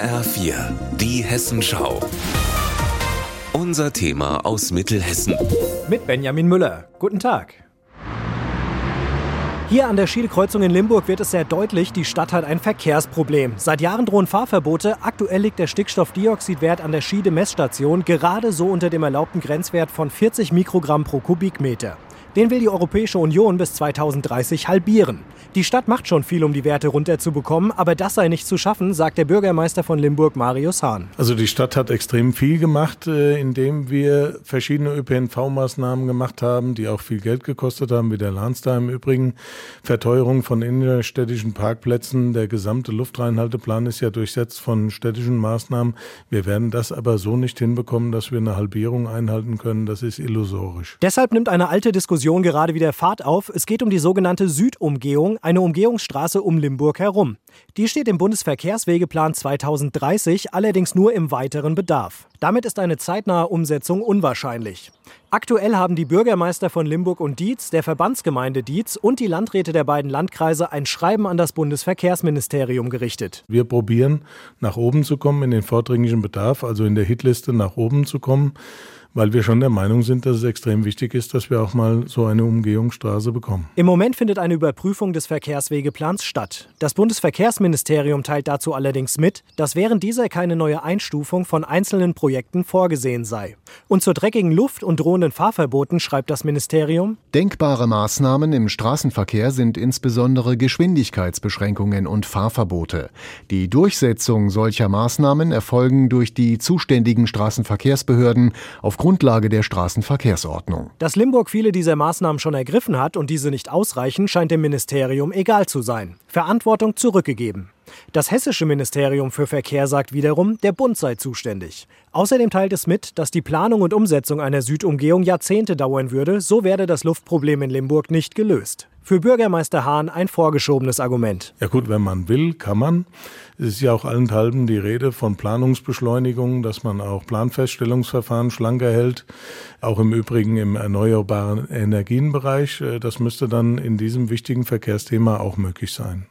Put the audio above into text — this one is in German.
HR4, die Hessenschau. Unser Thema aus Mittelhessen. Mit Benjamin Müller. Guten Tag. Hier an der Schiedekreuzung in Limburg wird es sehr deutlich, die Stadt hat ein Verkehrsproblem. Seit Jahren drohen Fahrverbote. Aktuell liegt der Stickstoffdioxidwert an der Schiede-Messstation gerade so unter dem erlaubten Grenzwert von 40 Mikrogramm pro Kubikmeter. Den will die Europäische Union bis 2030 halbieren. Die Stadt macht schon viel, um die Werte runterzubekommen, aber das sei nicht zu schaffen, sagt der Bürgermeister von Limburg, Marius Hahn. Also die Stadt hat extrem viel gemacht, äh, indem wir verschiedene ÖPNV-Maßnahmen gemacht haben, die auch viel Geld gekostet haben, wie der Lansda im Übrigen. Verteuerung von innerstädtischen Parkplätzen, der gesamte Luftreinhalteplan ist ja durchsetzt von städtischen Maßnahmen. Wir werden das aber so nicht hinbekommen, dass wir eine Halbierung einhalten können. Das ist illusorisch. Deshalb nimmt eine alte Diskussion Diskussion gerade wieder Fahrt auf. Es geht um die sogenannte Südumgehung, eine Umgehungsstraße um Limburg herum. Die steht im Bundesverkehrswegeplan 2030, allerdings nur im weiteren Bedarf. Damit ist eine zeitnahe Umsetzung unwahrscheinlich. Aktuell haben die Bürgermeister von Limburg und Dietz, der Verbandsgemeinde Dietz und die Landräte der beiden Landkreise ein Schreiben an das Bundesverkehrsministerium gerichtet. Wir probieren, nach oben zu kommen in den vordringlichen Bedarf, also in der Hitliste nach oben zu kommen weil wir schon der Meinung sind, dass es extrem wichtig ist, dass wir auch mal so eine Umgehungsstraße bekommen. Im Moment findet eine Überprüfung des Verkehrswegeplans statt. Das Bundesverkehrsministerium teilt dazu allerdings mit, dass während dieser keine neue Einstufung von einzelnen Projekten vorgesehen sei. Und zur dreckigen Luft und drohenden Fahrverboten schreibt das Ministerium: Denkbare Maßnahmen im Straßenverkehr sind insbesondere Geschwindigkeitsbeschränkungen und Fahrverbote. Die Durchsetzung solcher Maßnahmen erfolgen durch die zuständigen Straßenverkehrsbehörden auf Grundlage der Straßenverkehrsordnung. Dass Limburg viele dieser Maßnahmen schon ergriffen hat und diese nicht ausreichen, scheint dem Ministerium egal zu sein. Verantwortung zurückgegeben. Das hessische Ministerium für Verkehr sagt wiederum, der Bund sei zuständig. Außerdem teilt es mit, dass die Planung und Umsetzung einer Südumgehung Jahrzehnte dauern würde, so werde das Luftproblem in Limburg nicht gelöst. Für Bürgermeister Hahn ein vorgeschobenes Argument. Ja gut, wenn man will, kann man. Es ist ja auch allenthalben die Rede von Planungsbeschleunigung, dass man auch Planfeststellungsverfahren schlanker hält, auch im Übrigen im erneuerbaren Energienbereich. Das müsste dann in diesem wichtigen Verkehrsthema auch möglich sein.